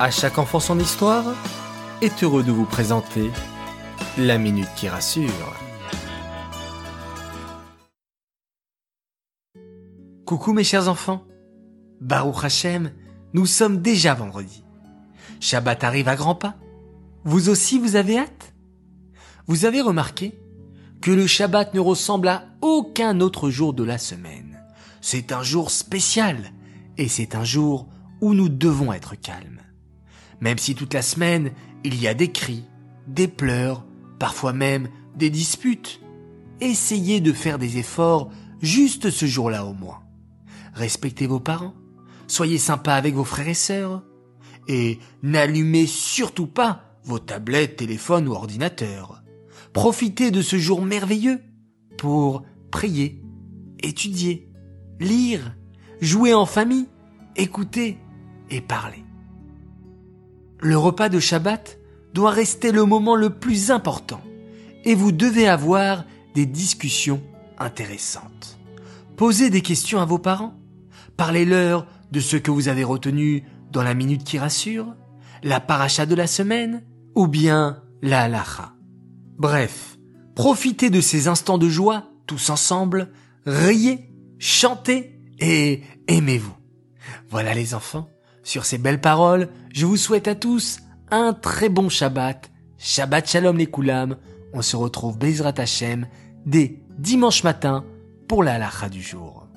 À chaque enfant son histoire est heureux de vous présenter la minute qui rassure. Coucou mes chers enfants. Baruch Hashem, nous sommes déjà vendredi. Shabbat arrive à grands pas. Vous aussi vous avez hâte? Vous avez remarqué que le Shabbat ne ressemble à aucun autre jour de la semaine. C'est un jour spécial et c'est un jour où nous devons être calmes. Même si toute la semaine, il y a des cris, des pleurs, parfois même des disputes. Essayez de faire des efforts juste ce jour-là au moins. Respectez vos parents, soyez sympa avec vos frères et sœurs, et n'allumez surtout pas vos tablettes, téléphones ou ordinateurs. Profitez de ce jour merveilleux pour prier, étudier, lire, jouer en famille, écouter et parler. Le repas de Shabbat doit rester le moment le plus important et vous devez avoir des discussions intéressantes. Posez des questions à vos parents. Parlez-leur de ce que vous avez retenu dans la minute qui rassure, la paracha de la semaine ou bien la halacha. Bref, profitez de ces instants de joie tous ensemble, riez, chantez et aimez-vous. Voilà les enfants, sur ces belles paroles, je vous souhaite à tous un très bon Shabbat. Shabbat Shalom les Koulam. On se retrouve Bezrat Hashem dès dimanche matin pour la halakha du jour.